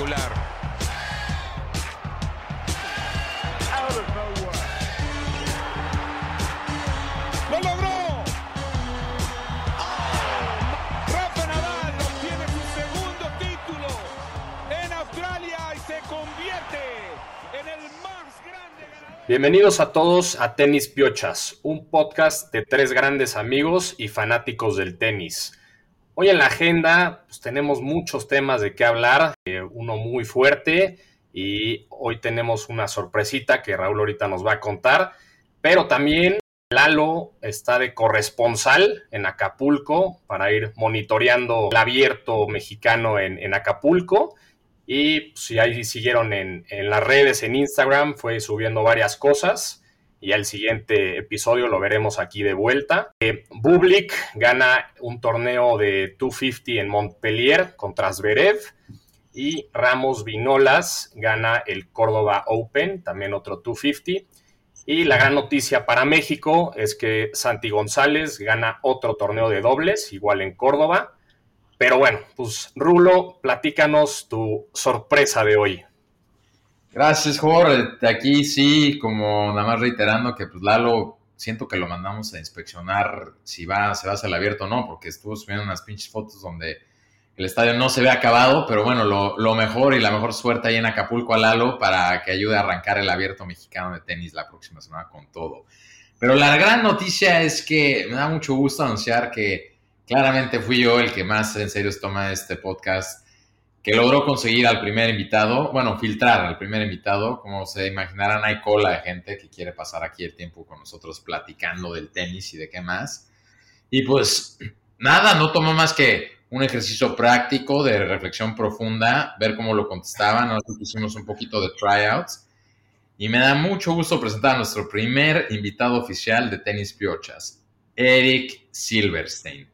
Espectacular. ¡Lo logró! Rafa Nadal obtiene su segundo título en Australia y se convierte en el más grande ganador. Bienvenidos a todos a Tenis Piochas, un podcast de tres grandes amigos y fanáticos del tenis. Hoy en la agenda pues, tenemos muchos temas de qué hablar, eh, uno muy fuerte y hoy tenemos una sorpresita que Raúl ahorita nos va a contar, pero también Lalo está de corresponsal en Acapulco para ir monitoreando el abierto mexicano en, Acapulco. Y pues, si ahí siguieron en, las redes, en Instagram, fue subiendo varias cosas. Y el siguiente episodio lo veremos aquí de vuelta. Eh, Bublik gana un torneo de 250 en Montpellier contra Zverev. Y Ramos Vinolas gana el Córdoba Open, también otro 250. Y la gran noticia para México es que Santi González gana otro torneo de dobles, igual en Córdoba. Pero bueno, pues Rulo, platícanos tu sorpresa de hoy. Gracias, Jorge. Aquí sí, como nada más reiterando que pues Lalo, siento que lo mandamos a inspeccionar si va, se va a hacer abierto o no, porque estuvo subiendo unas pinches fotos donde el estadio no se ve acabado, pero bueno, lo, lo, mejor y la mejor suerte ahí en Acapulco a Lalo para que ayude a arrancar el abierto mexicano de tenis la próxima semana con todo. Pero la gran noticia es que me da mucho gusto anunciar que claramente fui yo el que más en serio toma este podcast, que logró conseguir al primer invitado, bueno, filtrar al primer invitado. Como se imaginarán, hay cola de gente que quiere pasar aquí el tiempo con nosotros platicando del tenis y de qué más. Y pues nada, no tomó más que un ejercicio práctico de reflexión profunda, ver cómo lo contestaban. Nosotros hicimos un poquito de tryouts. Y me da mucho gusto presentar a nuestro primer invitado oficial de Tenis Piochas, Eric Silverstein.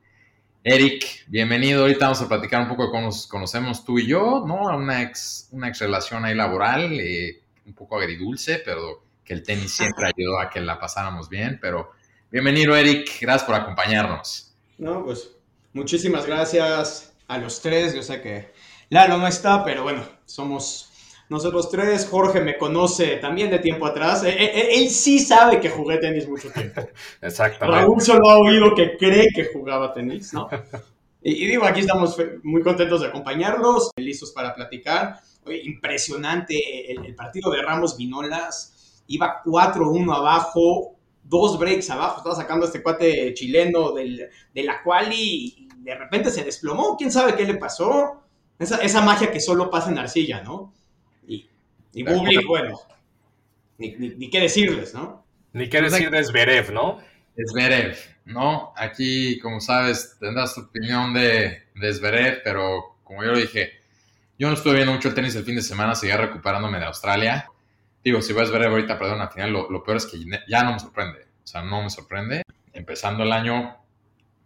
Eric, bienvenido. Ahorita vamos a platicar un poco de cómo nos conocemos tú y yo, ¿no? Una ex, una ex relación ahí laboral, eh, un poco agridulce, pero que el tenis siempre ayudó a que la pasáramos bien. Pero bienvenido, Eric. Gracias por acompañarnos. No, pues muchísimas gracias a los tres. Yo sé que Lalo no está, pero bueno, somos nosotros tres. Jorge me conoce también de tiempo atrás. Él, él, él sí sabe que jugué tenis mucho tiempo. Exactamente. Raúl solo ha oído que cree que jugaba tenis, ¿no? Y, y, digo, aquí estamos muy contentos de acompañarlos, listos para platicar. Oye, impresionante el, el partido de Ramos Vinolas. Iba 4-1 abajo, dos breaks abajo. Estaba sacando a este cuate chileno del, de la quali y de repente se desplomó. ¿Quién sabe qué le pasó? Esa, esa magia que solo pasa en arcilla, ¿no? Y, Bublik, bueno, ni, ni, ni, qué decirles, ¿no? Ni qué decir de Zverev, ¿no? Zverev, ¿no? Aquí, como sabes, tendrás tu opinión de, de Zverev, pero como yo lo dije, yo no estuve viendo mucho el tenis el fin de semana, seguía recuperándome de Australia. Digo, si voy a Zverev ahorita perder una final, lo, lo peor es que ya no me sorprende. O sea, no me sorprende. Empezando el año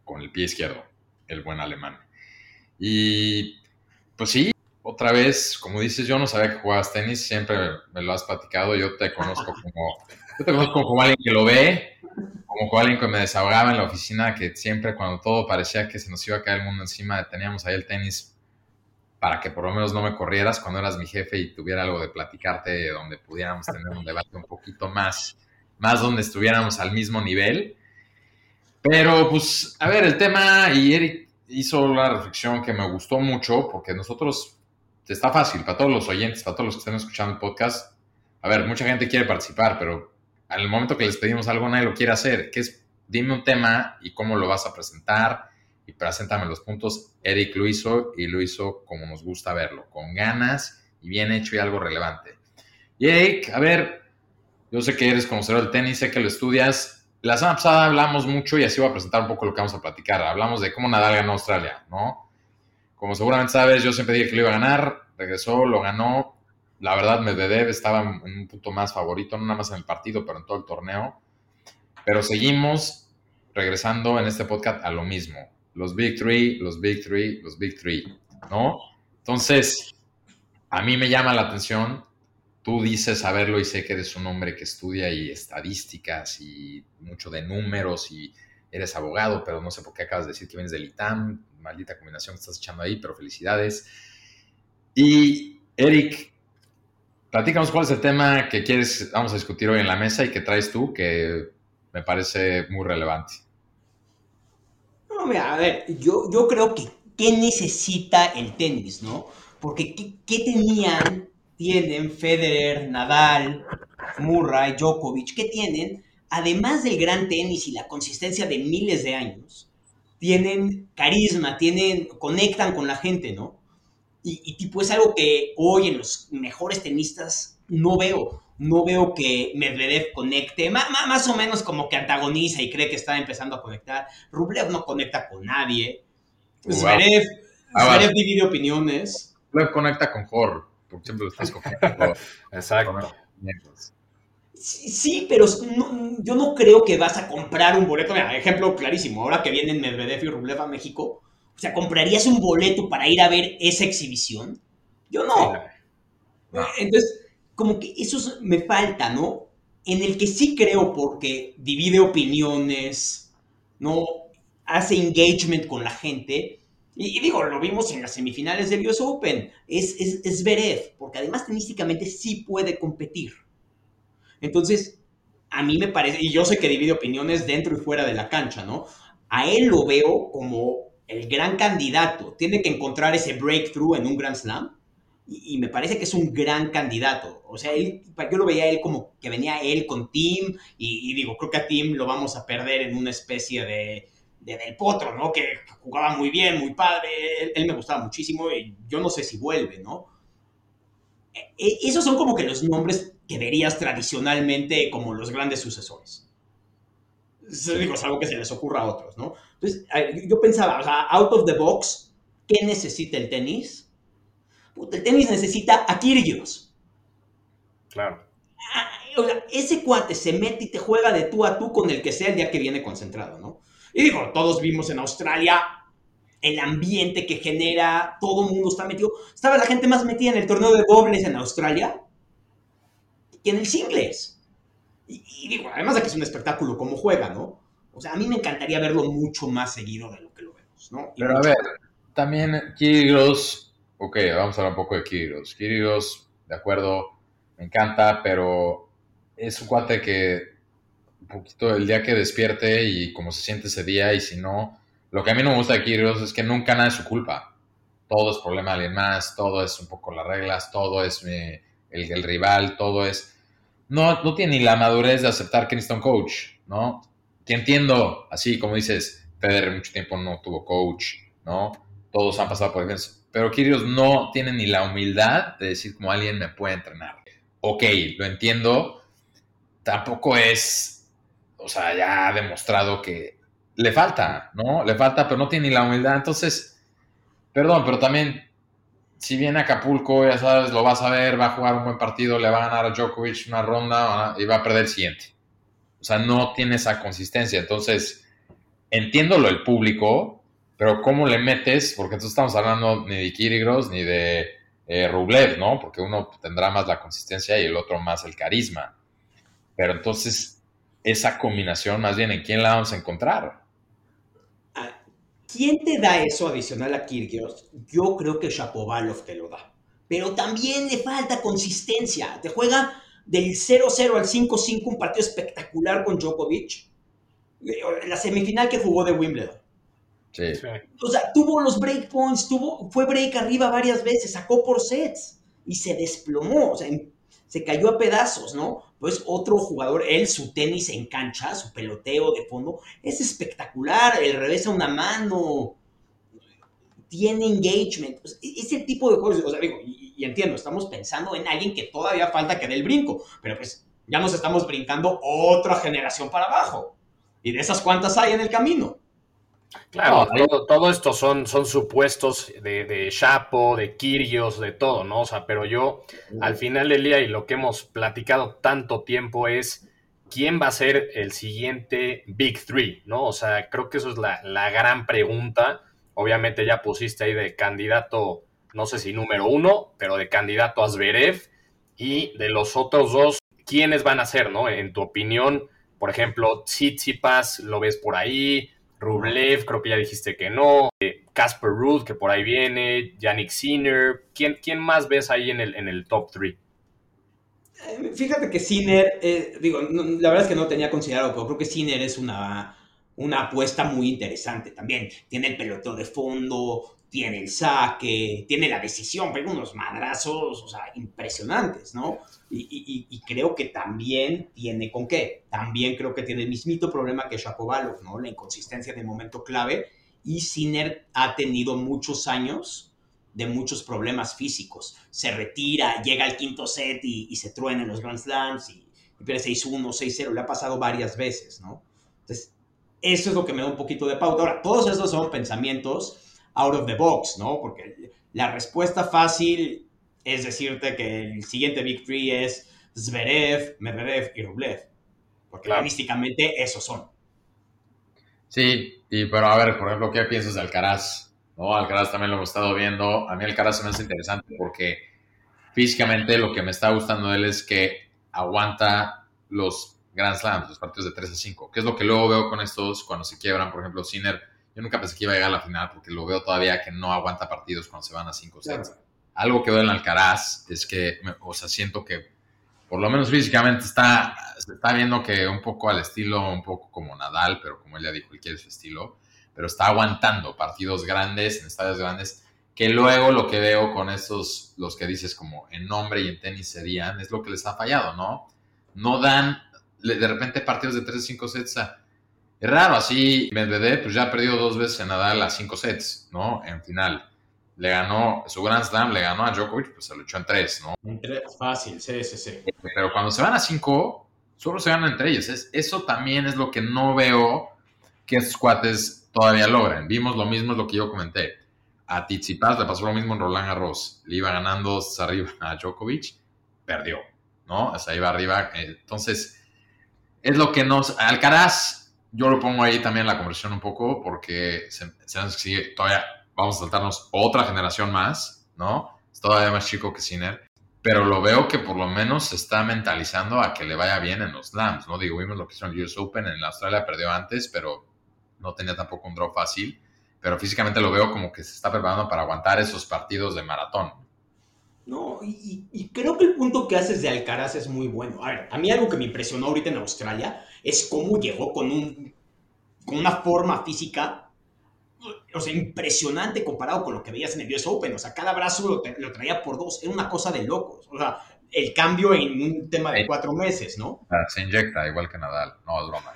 con el pie izquierdo, el buen alemán. Y pues sí, otra vez, como dices, yo no sabía que jugabas tenis, siempre me lo has platicado, yo te conozco como, yo te conozco como alguien que lo ve, como, alguien que me desahogaba en la oficina, que siempre cuando todo parecía que se nos iba a caer el mundo encima, teníamos ahí el tenis para que por lo menos no me corrieras cuando eras mi jefe y tuviera algo de platicarte donde pudiéramos tener un debate un poquito más, más donde estuviéramos al mismo nivel. Pero pues, a ver, el tema, y Eric hizo la reflexión que me gustó mucho, porque nosotros está fácil para todos los oyentes, para todos los que estén escuchando el podcast. A ver, mucha gente quiere participar, pero al momento que les pedimos algo, nadie lo quiere hacer. Que es, dime un tema y cómo lo vas a presentar y preséntame los puntos. Eric lo hizo y lo hizo como nos gusta verlo, con ganas y bien hecho y algo relevante. Y Eric, a ver, yo sé que eres conocedor del tenis, sé que lo estudias. La semana pasada hablamos mucho y así voy a presentar un poco lo que vamos a platicar. Hablamos de cómo Nadal ganó Australia, ¿no? Como seguramente sabes, yo siempre dije que lo iba a ganar, regresó, lo ganó. La verdad, Medvedev estaba en un punto más favorito, no nada más en el partido, pero en todo el torneo. Pero seguimos regresando en este podcast a lo mismo. Los Big Three, los Big Three, los Big Three, ¿no? Entonces, a mí me llama la atención. Tú dices saberlo y sé que eres un hombre que estudia y estadísticas y mucho de números y eres abogado, pero no sé por qué acabas de decir que vienes del ITAM, maldita combinación que estás echando ahí, pero felicidades. Y Eric, platícanos cuál es el tema que quieres, vamos a discutir hoy en la mesa y que traes tú, que me parece muy relevante. No, mira, a ver, yo, yo creo que ¿qué necesita el tenis, no? Porque ¿qué, qué tenían, tienen Federer, Nadal, Murray, Djokovic, qué tienen? Además del gran tenis y la consistencia de miles de años, tienen carisma, tienen, conectan con la gente, ¿no? Y, y tipo es algo que hoy en los mejores tenistas no veo. No veo que Medvedev conecte, más, más o menos como que antagoniza y cree que está empezando a conectar. Rublev no conecta con nadie. Zverev, Ah, Zverev divide opiniones. Luego conecta con Jorge, porque siempre lo estás cogiendo. Exacto. Sí, sí, pero no- yo no creo que vas a comprar un boleto. Mira, ejemplo clarísimo, ahora que vienen Medvedev y Rublev a México, o sea, ¿comprarías un boleto para ir a ver esa exhibición? Yo no. No. Entonces, como que eso es- me falta, ¿no? En el que sí creo porque divide opiniones, ¿no? Hace engagement con la gente. Y, y digo, lo vimos en las semifinales del US Open. Es, es, es porque además tenísticamente sí puede competir. Entonces, a mí me parece, y yo sé que divide opiniones dentro y fuera de la cancha, ¿no? A él lo veo como el gran candidato. Tiene que encontrar ese breakthrough en un Grand Slam. Y, me parece que es un gran candidato. O sea, él, yo lo veía a él como que venía él con Tim. Y, y digo, creo que a Tim lo vamos a perder en una especie de, de Del Potro, ¿no? Que jugaba muy bien, muy padre. Él, él me gustaba muchísimo y yo no sé si vuelve, ¿no? E- e- esos son como que los nombres que verías tradicionalmente como los grandes sucesores. Es, digo, es algo que se les ocurra a otros, ¿no? Entonces, yo- pensaba, o sea, out of the box, ¿qué necesita el tenis? Puta, el tenis necesita a Kyrgios. Claro. O sea, ese cuate se mete y te juega de tú a tú con el que sea el día que viene concentrado, ¿no? Y digo, todos vimos en Australia el ambiente que genera, todo el mundo está metido. Estaba la gente más metida en el torneo de dobles en Australia en el singles. Y, y digo, además de que es un espectáculo como juega, ¿no? O sea, a mí me encantaría verlo mucho más seguido de lo que lo vemos, ¿no? Y Pero a ver, también Kyrgios, ok, vamos a hablar un poco de Kyrgios. Kyrgios, de acuerdo, me encanta, pero es un cuate que un poquito el día que despierte y cómo se siente ese día y si no, lo que a mí no me gusta de Kyrgios es que nunca nada es su culpa. Todo es problema de alguien más, todo es un poco las reglas, todo es eh, el, el rival, todo es... No, no tiene ni la madurez de aceptar que necesita un coach, ¿no? Que entiendo, así como dices, Federer mucho tiempo no tuvo coach, ¿no? Todos han pasado por defensa. Pero Kyrgios no tiene ni la humildad de decir como alguien me puede entrenar. Ok, lo entiendo. Tampoco es, o sea, ya ha demostrado que le falta, ¿no? Le falta, pero no tiene ni la humildad. Entonces, perdón, pero también, si viene Acapulco, ya sabes, lo vas a ver, va a jugar un buen partido, le va a ganar a Djokovic una ronda y va a perder el siguiente. O sea, no tiene esa consistencia. Entonces, entiendo lo del público, pero ¿cómo le metes? Porque entonces estamos hablando ni de Kyrgios ni de eh, Rublev, ¿no? Porque uno tendrá más la consistencia y el otro más el carisma. Pero entonces, esa combinación, más bien, ¿en quién la vamos a encontrar? ¿Quién te da eso adicional a Kyrgios? Yo creo que Shapovalov te lo da. Pero también le falta consistencia. Te juega del 0-0 al 5-5 un partido espectacular con Djokovic. La semifinal que jugó de Wimbledon. Sí. O sea, tuvo los breakpoints, tuvo, fue break arriba varias veces, sacó por sets y se desplomó, o sea, se cayó a pedazos, ¿no? Pues otro jugador, él, su tenis en cancha, su peloteo de fondo, es espectacular, el revés a una mano, tiene engagement, pues, ese tipo de juegos, o sea, digo, y entiendo, estamos pensando en alguien que todavía falta que dé el brinco, pero pues ya nos estamos brincando otra generación para abajo, y de esas cuantas hay en el camino. Claro, No, todo, todo esto son, son supuestos de, de Chapo, de Kirios, de todo, ¿no? O sea, pero yo, al final del día, y lo que hemos platicado tanto tiempo es quién va a ser el siguiente Big Three, ¿no? O sea, creo que eso es la, la gran pregunta. Obviamente ya pusiste ahí de candidato, no sé si número uno, pero de candidato a Zverev. Y de los otros dos, ¿quiénes van a ser, no? En tu opinión, por ejemplo, Tsitsipas, lo ves por ahí, Rublev, creo que ya dijiste que no. Eh, Casper Ruud, que por ahí viene. Yannick Sinner. ¿Quién, quién más ves ahí en el, en el top 3? Eh, fíjate que Sinner, eh, digo, la verdad es que no tenía considerado, pero creo que Sinner es una, una apuesta muy interesante también. Tiene el peloteo de fondo, tiene el saque, tiene la decisión, pega unos madrazos, o sea, impresionantes, ¿no? Y, creo que también tiene con qué. También creo que tiene el mismito problema que Shapovalov, ¿no? La inconsistencia de momento clave. Y Sinner ha tenido muchos años de muchos problemas físicos. Se retira, llega al quinto set y, se truena en los Grand Slams y, pierde 6-1, 6-0. Le ha pasado varias veces, ¿no? Entonces, eso es lo que me da un poquito de pauta. Ahora, todos estos son pensamientos out of the box, ¿no? Porque la respuesta fácil es decirte que el siguiente Big Three es Zverev, Medvedev y Rublev. Porque claro. esos son. Sí, y pero a ver, por ejemplo, ¿qué piensas de Alcaraz? ¿No? Alcaraz también lo hemos estado viendo. A mí Alcaraz se me hace interesante porque físicamente lo que me está gustando de él es que aguanta los Grand Slams, los partidos de 3 a 5, que es lo que luego veo con estos cuando se quiebran, por ejemplo, Sinner. Yo nunca pensé que iba a llegar a la final porque lo veo todavía que no aguanta partidos cuando se van a 5 sets algo que veo en Alcaraz es que, o sea, siento que por lo menos físicamente está, está viendo que un poco al estilo, un poco como Nadal, pero como él ya dijo, él quiere su estilo, pero está aguantando partidos grandes, en estadios grandes, que luego lo que veo con estos, los que dices como en nombre y en tenis serían, es lo que les ha fallado, ¿no? No dan de repente partidos de 3 5 sets Es raro, así Medvedev pues ya ha perdido dos veces en Nadal a 5 sets, ¿no? En final le ganó, su Grand Slam le ganó a Djokovic, pues se lo echó en tres, ¿no? En tres, fácil, sí, sí, sí. Pero cuando se van a cinco, solo se ganan entre ellos. eso también es lo que no veo que estos cuates todavía logran. Vimos lo mismo, es lo que yo comenté. A Tsitsipas le pasó lo mismo en Roland Garros. Le iba ganando arriba a Djokovic, perdió, ¿no? O sea, iba arriba. Entonces, es lo que nos... Alcaraz, yo lo pongo ahí también en la conversión un poco porque se, se sigue todavía vamos a saltarnos otra generación más, ¿no? Es todavía más chico que Sinner, pero lo veo que por lo menos se está mentalizando a que le vaya bien en los slams, ¿no? Digo, vimos lo que hizo en el US Open, en Australia perdió antes, pero no tenía tampoco un draw fácil, pero físicamente lo veo como que se está preparando para aguantar esos partidos de maratón. No, y, creo que el punto que haces de Alcaraz es muy bueno. A ver, a mí algo que me impresionó ahorita en Australia es cómo llegó con, un, con una forma física o sea, impresionante comparado con lo que veías en el US Open. O sea, cada brazo lo, traía por dos. Era una cosa de locos. O sea, el cambio en un tema de cuatro meses, ¿no? Ah, se inyecta igual que Nadal. No, es broma.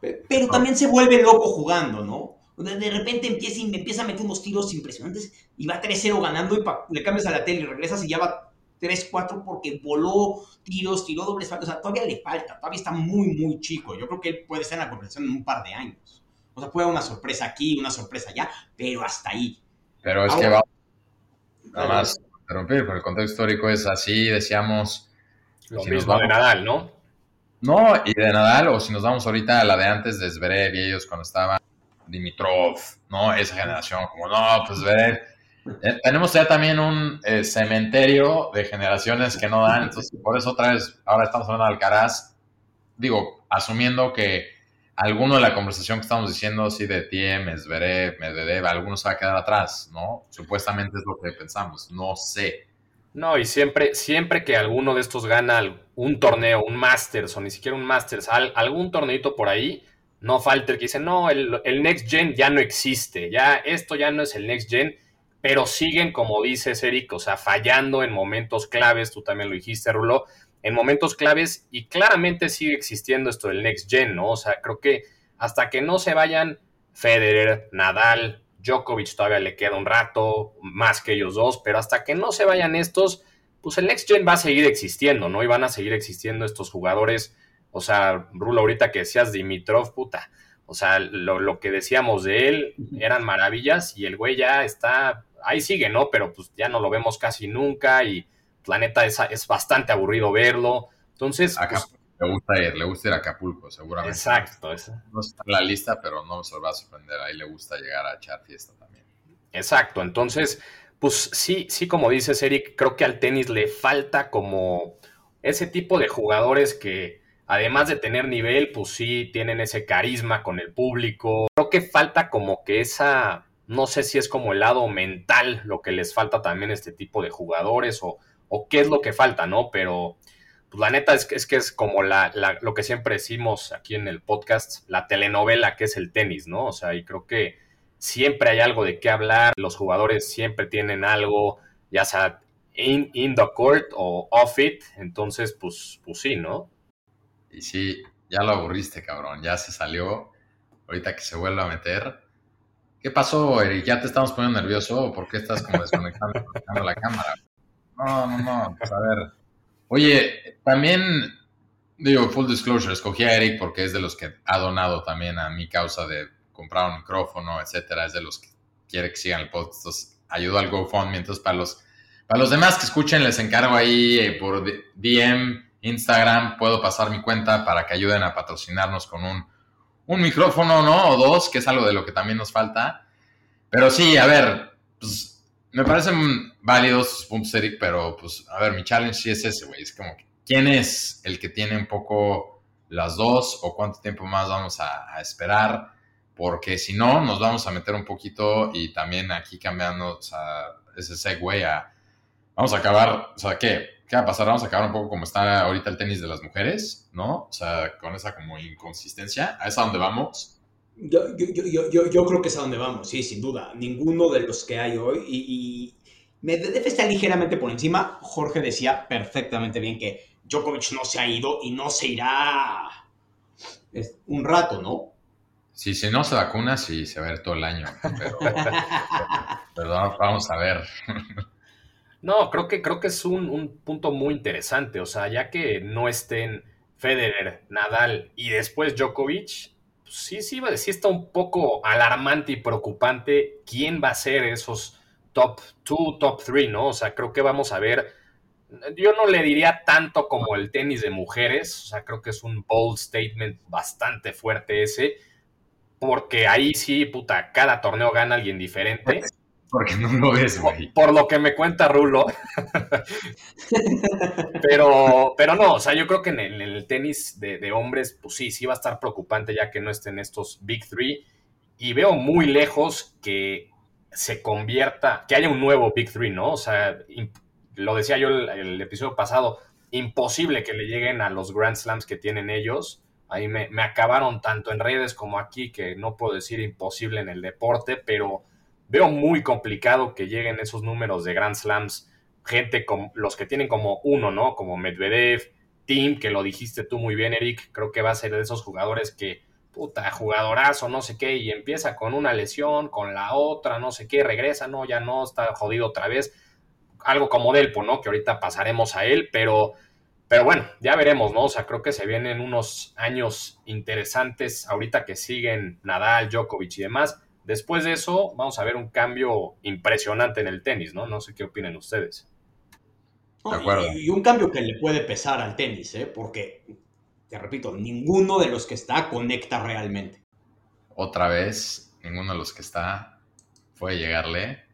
pero también se vuelve loco jugando, ¿no? De repente empieza, empieza a meter unos tiros impresionantes y va 3-0 ganando y le cambias a la tele y regresas y ya va 3-4 porque voló tiros, tiró dobles O sea, todavía le falta, todavía está muy, muy chico. Yo creo que él puede estar en la conversación en un par de años. O sea, puede haber una sorpresa aquí, una sorpresa allá, pero hasta ahí. Pero es que va. Nada más interrumpir, pero el contexto histórico es así, decíamos. Lo mismo de Nadal, ¿no? No, y de Nadal, o si nos vamos ahorita a la de antes de Zverev y ellos cuando estaban Dimitrov, ¿no? Esa generación, como, no, pues Zverev. Eh, tenemos ya también un eh, cementerio de generaciones que no dan, entonces por eso otra vez, ahora estamos hablando de Alcaraz, digo, asumiendo que alguno de la conversación que estamos diciendo, así de Tiem, Zverev, Medvedev, algunos se va a quedar atrás, ¿no? Supuestamente es lo que pensamos, no sé. No, y siempre, siempre que alguno de estos gana un torneo, un Masters o ni siquiera un Masters, algún torneito por ahí, no falta el que dice, no, el, Next Gen ya no existe, ya esto ya no es el Next Gen, pero siguen, como dices, Eric, o sea, fallando en momentos claves, tú también lo dijiste, Rulo, en momentos claves y claramente sigue existiendo esto del next gen, ¿no? O sea, creo que hasta que no se vayan Federer, Nadal, Djokovic todavía le queda un rato, más que ellos dos, pero hasta que no se vayan estos, pues el next gen va a seguir existiendo, ¿no? Y van a seguir existiendo estos jugadores, o sea, Rulo, ahorita que decías Dimitrov, puta, o sea, lo, lo que decíamos de él eran maravillas y el güey ya está, ahí sigue, ¿no? Pero pues ya no lo vemos casi nunca y la neta es, es bastante aburrido verlo. Entonces. Pues, le gusta ir, le gusta ir a Acapulco, seguramente. Exacto. No está en la lista, pero no se va a sorprender. Ahí le gusta llegar a echar fiesta también. Exacto. Entonces, pues sí, sí, como dices, Eric, creo que al tenis le falta como ese tipo de jugadores que además de tener nivel, pues sí tienen ese carisma con el público. Creo que falta como que esa, no sé si es como el lado mental lo que les falta también a este tipo de jugadores o, o qué es lo que falta, ¿no? Pero pues la neta es que es, que es como la, lo que siempre decimos aquí en el podcast, la telenovela que es el tenis, ¿no? O sea, y creo que siempre hay algo de qué hablar, los jugadores siempre tienen algo, ya sea in, in the court o off it, entonces pues, pues sí, ¿no? Y sí, ya lo aburriste, cabrón, ya se salió, ahorita que se vuelva a meter. ¿Qué pasó, Eric? ¿Ya te estamos poniendo nervioso por qué estás como desconectando la cámara? No, no, no, pues a ver. Oye, también, digo, full disclosure, escogí a Eric porque es de los que ha donado también a mi causa de comprar un micrófono, etcétera, es de los que quiere que sigan el podcast, entonces ayudo al GoFundMe, entonces para los, para los demás que escuchen les encargo ahí eh, por DM, Instagram, puedo pasar mi cuenta para que ayuden a patrocinarnos con un, un micrófono, ¿no? O dos, que es algo de lo que también nos falta. Pero sí, a ver, pues me parecen válidos sus puntos, Eric, pero pues, a ver, mi challenge sí es ese, güey. Es como, ¿quién es el que tiene un poco las dos o cuánto tiempo más vamos a esperar? porque si no, nos vamos a meter un poquito y también aquí cambiando ese segue a, vamos a acabar, o sea, ¿qué? ¿Qué va a pasar? Vamos a acabar un poco como está ahorita el tenis de las mujeres, ¿no? O sea, con esa como inconsistencia, ¿a esa donde vamos? Yo, yo, yo, yo, yo creo que es a donde vamos, sí, sin duda. Ninguno de los que hay hoy y, y Medvedev está ligeramente por encima. Jorge decía perfectamente bien que Djokovic no se ha ido y no se irá un rato, ¿no? Sí, si no se vacuna, sí se va a ver todo el año. Pero, vamos a ver. No, creo que, creo que es un, punto muy interesante. O sea, ya que no estén Federer, Nadal y después Djokovic, pues sí, sí, sí está un poco alarmante y preocupante quién va a ser esos top 2, top 3, ¿no? O sea, creo que vamos a ver. Yo no le diría tanto como el tenis de mujeres, o sea, creo que es un bold statement bastante fuerte ese porque ahí sí, puta, cada torneo gana alguien diferente. Porque no lo ves, güey. Por, lo que me cuenta Rulo. pero, pero no, o sea, yo creo que en el, tenis de, hombres, pues sí, sí va a estar preocupante ya que no estén estos Big Three. Y veo muy lejos que se convierta, que haya un nuevo Big Three, ¿no? O sea, lo decía yo el, el episodio pasado, imposible que le lleguen a los Grand Slams que tienen ellos Ahí me, acabaron tanto en redes como aquí, que no puedo decir imposible en el deporte, pero veo muy complicado que lleguen esos números de Grand Slams, gente como los que tienen como uno, ¿no? Como Medvedev, Tim, que lo dijiste tú muy bien, Eric, creo que va a ser de esos jugadores que, puta, jugadorazo, no sé qué, y empieza con una lesión, con la otra, no sé qué, regresa, no, ya no, está jodido otra vez. Algo como Delpo, ¿no? Que ahorita pasaremos a él, pero pero bueno, ya veremos, ¿no? O sea, creo que se vienen unos años interesantes ahorita que siguen Nadal, Djokovic y demás. Después de eso, vamos a ver un cambio impresionante en el tenis, ¿no? No sé qué opinen ustedes. De acuerdo. Y, un cambio que le puede pesar al tenis, ¿eh? Porque, te repito, ninguno de los que está conecta realmente. Otra vez, ninguno de los que está puede llegarle.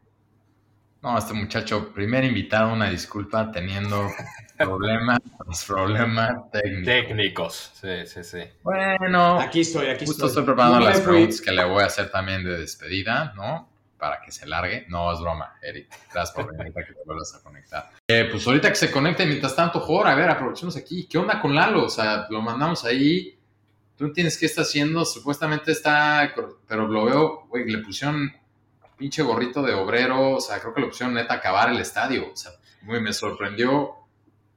No, este muchacho, primer invitado, una disculpa, teniendo problemas, problemas técnicos. Técnicos, sí, sí, sí. Bueno, aquí estoy, aquí justo estoy, preparando las preguntas que le voy a hacer también de despedida, ¿no? Para que se largue. No, es broma, Eric. Gracias por venir que te vuelvas a conectar. Eh, pues ahorita que se conecte, mientras tanto, Jor, a ver, aprovechemos aquí. ¿Qué onda con Lalo? O sea, lo mandamos ahí. Tú entiendes qué está haciendo. Supuestamente está, pero lo veo, güey, le pusieron pinche gorrito de obrero, o sea, creo que la opción neta acabar el estadio. O sea, muy me sorprendió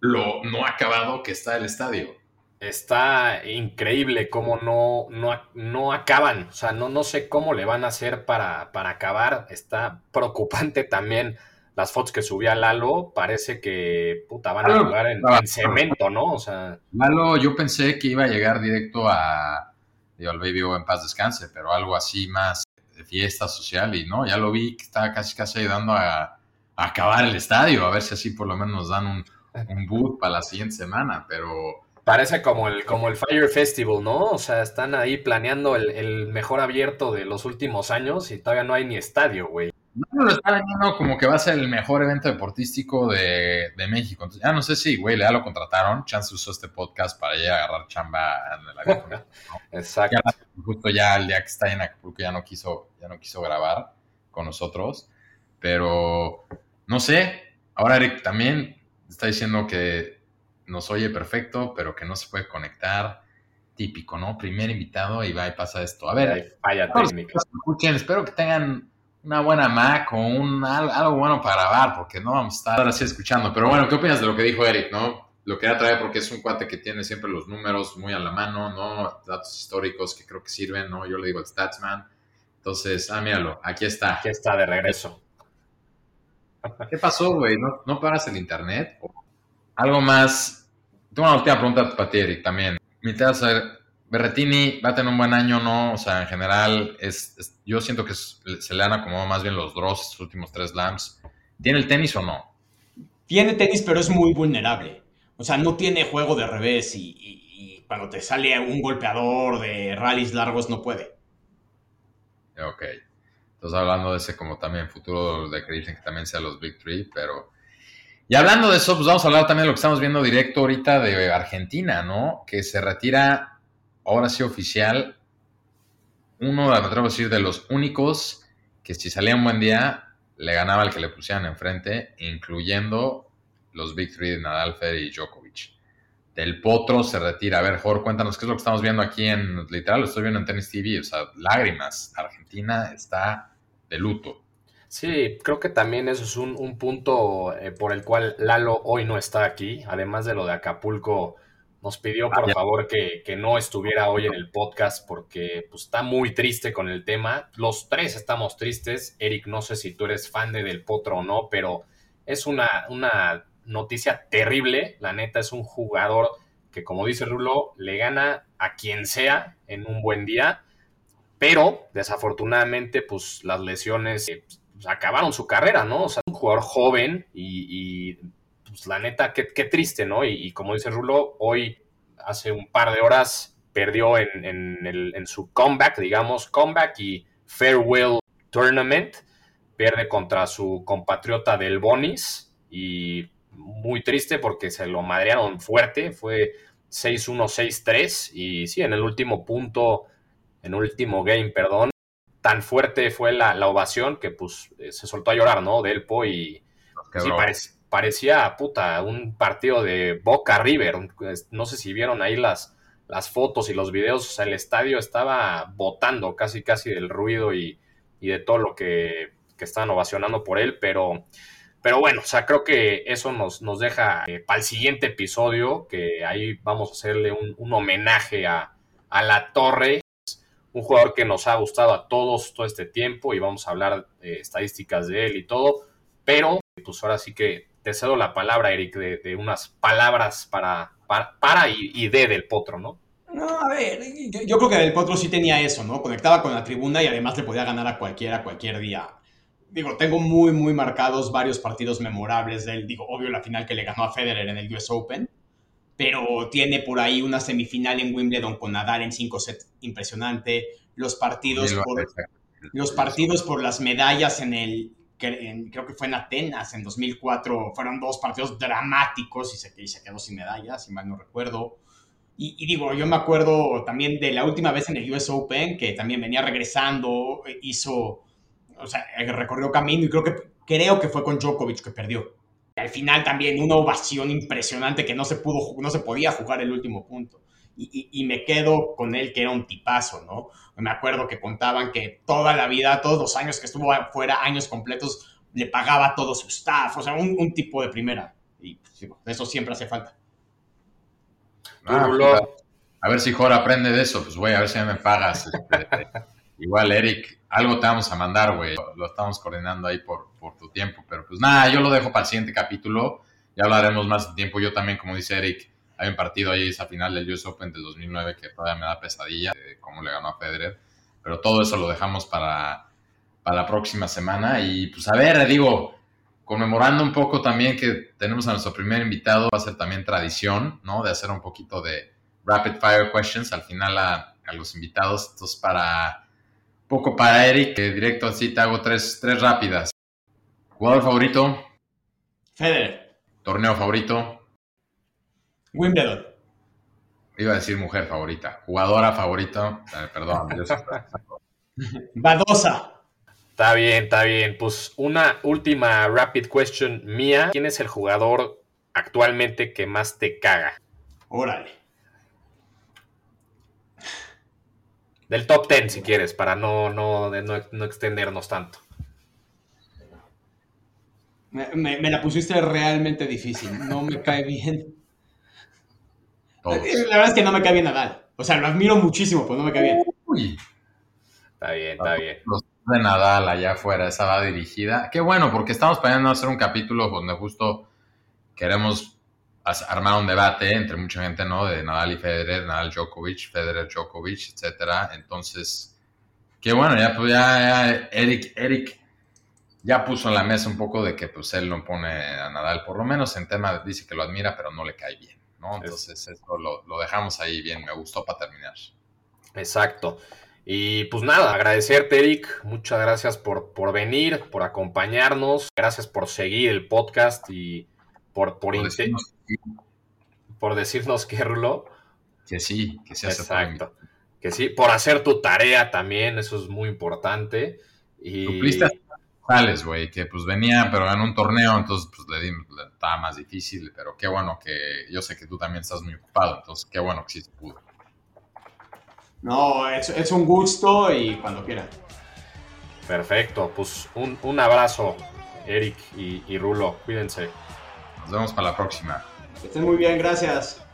lo no acabado que está el estadio. Está increíble cómo no, no, no acaban. O sea, no, no sé cómo le van a hacer para, para acabar. Está preocupante también las fotos que subía Lalo. Parece que puta, van a jugar en, cemento, ¿no? O sea. Lalo, yo pensé que iba a llegar directo a. Digo, al Baby en paz descanse, pero algo así más fiesta social y no, ya lo vi que estaba casi casi ayudando a, acabar el estadio, a ver si así por lo menos nos dan un, un boot para la siguiente semana, pero... Parece como el, como el Fire Festival, ¿no? O sea, están ahí planeando el, mejor abierto de los últimos años y todavía no hay ni estadio, güey. No lo está vendiendo como que va a ser el mejor evento deportístico de, de México. Entonces, ya no sé si, güey, ya lo contrataron. Chance usó este podcast para ya agarrar chamba en avión. ¿no? Exacto. Ya, justo ya el día que está en Acapulco ya no quiso, ya no quiso grabar con nosotros. Pero no sé. Ahora Eric también está diciendo que nos oye perfecto, pero que no se puede conectar. Típico, ¿no? Primer invitado y va y pasa esto. A ver, Hay falla técnica. escuchen, espero que tengan una buena Mac o un, al- algo bueno para grabar, porque no vamos a estar así escuchando. Pero bueno, ¿qué opinas de lo que dijo Eric, no? Lo quería traer porque es un cuate que tiene siempre los números muy a la mano, ¿no? Datos históricos que creo que sirven, ¿no? Yo le digo el Statsman. Entonces, ah, míralo, aquí está. Aquí está de regreso. ¿Qué pasó, güey? ¿No, ¿No pagas el internet? Algo más. Tengo una última pregunta para ti, Eric, también. Me interesa saber, Berretini va a tener un buen año, ¿no? O sea, en general, es, es- yo siento que es- se le han acomodado más bien los draws estos últimos tres slams. ¿Tiene el tenis o no? Tiene tenis, pero es muy vulnerable. O sea, no tiene juego de revés y, y- y cuando te sale un golpeador de rallies largos no puede. Ok. Entonces, hablando de ese como también futuro de que dicen que también sea los Big Three, pero... Y hablando de eso, pues vamos a hablar también de lo que estamos viendo directo ahorita de Argentina, ¿no? Que se retira, ahora sí oficial, uno, me decir, de los únicos que si salía un buen día, le ganaba al que le pusieran enfrente, incluyendo los Big Three Nadal, Federer y Djokovic. Del Potro se retira. A ver, Jorge, cuéntanos qué es lo que estamos viendo aquí en, literal, lo estoy viendo en Tennis TV, o sea, lágrimas. Argentina está de luto. Sí, creo que también eso es un, un punto eh, por el cual Lalo hoy no está aquí. Además de lo de Acapulco, nos pidió por Ah, ya. favor que, que no estuviera hoy en el podcast porque pues, está muy triste con el tema. Los tres estamos tristes. Eric, no sé si tú eres fan de Del Potro o no, pero es una, una noticia terrible. La neta es un jugador que, como dice Rulo, le gana a quien sea en un buen día. Pero desafortunadamente, pues las lesiones eh, pues, acabaron su carrera, ¿no? O sea, un jugador joven y, y, pues la neta, qué, qué triste, ¿no? Y, y como dice Rulo, hoy, hace un par de horas, perdió en, en el- en su comeback, digamos, comeback y farewell tournament, pierde contra su compatriota del Bonis y muy triste porque se lo madrearon fuerte, fue 6-1, 6-3 y sí, en el último punto, en el último game, perdón, tan fuerte fue la, la ovación que pues eh, se soltó a llorar, ¿no? Delpo y sí, quebró. Parec- parecía, puta, un partido de Boca River. No sé si vieron ahí las, las fotos y los videos, o sea, el estadio estaba botando casi, casi del ruido y, y de todo lo que, que estaban ovacionando por él, pero, pero bueno, o sea, creo que eso nos, nos deja eh, para el siguiente episodio, que ahí vamos a hacerle un, un homenaje a, a la torre, un jugador que nos ha gustado a todos todo este tiempo y vamos a hablar eh, estadísticas de él y todo, pero pues ahora sí que te cedo la palabra, Eric, de, de unas palabras para, para, para y, y de del potro, ¿no? No, a ver, yo, yo creo que Del Potro sí tenía eso, ¿no? Conectaba con la tribuna y además le podía ganar a cualquiera cualquier día. Digo, tengo muy, muy marcados varios partidos memorables de él. Digo, obvio la final que le ganó a Federer en el US Open, pero tiene por ahí una semifinal en Wimbledon con Nadal en 5 sets impresionante. Los partidos por, los partidos por las medallas en el, en- creo que fue en Atenas en 2004, fueron dos partidos dramáticos y se, y se quedó sin medallas, si mal no recuerdo. Y, y digo, yo me acuerdo también de la última vez en el US Open, que también venía regresando, eh, hizo, o sea, eh, recorrió camino y creo que, creo que fue con Djokovic que perdió. Y al final también una ovación impresionante que no se, pudo, no se podía jugar el último punto. Y, y- y me quedo con él que era un tipazo, ¿no? Me acuerdo que contaban que toda la vida, todos los años que estuvo fuera, años completos, le pagaba todo su staff, o sea, un, un tipo de primera. Y pues, eso siempre hace falta. Ah, Rulo. puta. a ver si Jora aprende de eso, pues güey, a ver si me pagas. este, igual, Eric, algo te vamos a mandar, güey. Lo, lo estamos coordinando ahí por, por tu tiempo, pero pues nada, yo lo dejo para el siguiente capítulo. Ya hablaremos más de tiempo. Yo también, como dice Eric, hay un partido ahí, esa final del US Open del 2009 que todavía me da pesadilla, de cómo le ganó a Federer. Pero todo eso lo dejamos para, para la próxima semana. Y pues a ver, digo, conmemorando un poco también que tenemos a nuestro primer invitado, va a ser también tradición, ¿no? De hacer un poquito de rapid fire questions al final a, a los invitados. Entonces, para, poco para Eric, que directo así te hago tres, tres rápidas. Jugador favorito, Federer. torneo favorito, Wimbledon. iba a decir mujer favorita, jugadora favorita, perdón, yo Badosa. Está bien, está bien. Pues una última rapid question mía. ¿Quién es el jugador actualmente que más te caga? Órale. Del top 10, si quieres, para no, no, no, no extendernos tanto. Me, me- me la pusiste realmente difícil. No me cae bien. Todos. La verdad es que no me cae bien Nadal. O sea, lo admiro muchísimo, pero no me cae bien. Uy, Está bien, está bien. los de Nadal allá afuera, esa va dirigida. Qué bueno, porque estamos planeando hacer un capítulo donde justo queremos armar un debate entre mucha gente, ¿no? De Nadal y Federer, Nadal Djokovic, Federer Djokovic, etcétera. Entonces, qué bueno, ya pues ya, ya Eric, Eric ya puso en la mesa un poco de que pues él no pone a Nadal, por lo menos en tema, dice que lo admira, pero no le cae bien, ¿no? Entonces, eso lo, lo dejamos ahí bien, me gustó para terminar. Exacto. Y pues nada, agradecerte, Eric. Muchas gracias por, por venir, por acompañarnos. Gracias por seguir el podcast y por, por, decirnos por decirnos que Rulo. que sí, que se hace por Exacto. Que sí, por hacer tu tarea también, eso es muy importante. Y a González, güey, que pues venía, pero en un torneo, entonces pues le, di, le estaba más difícil, pero qué bueno que yo sé que tú también estás muy ocupado, entonces qué bueno que sí se pudo. No, es, es un gusto y cuando quieran. perfecto, pues un, un abrazo, Eric y, y Rulo. Cuídense. Nos vemos para la próxima. Que estén muy bien, gracias.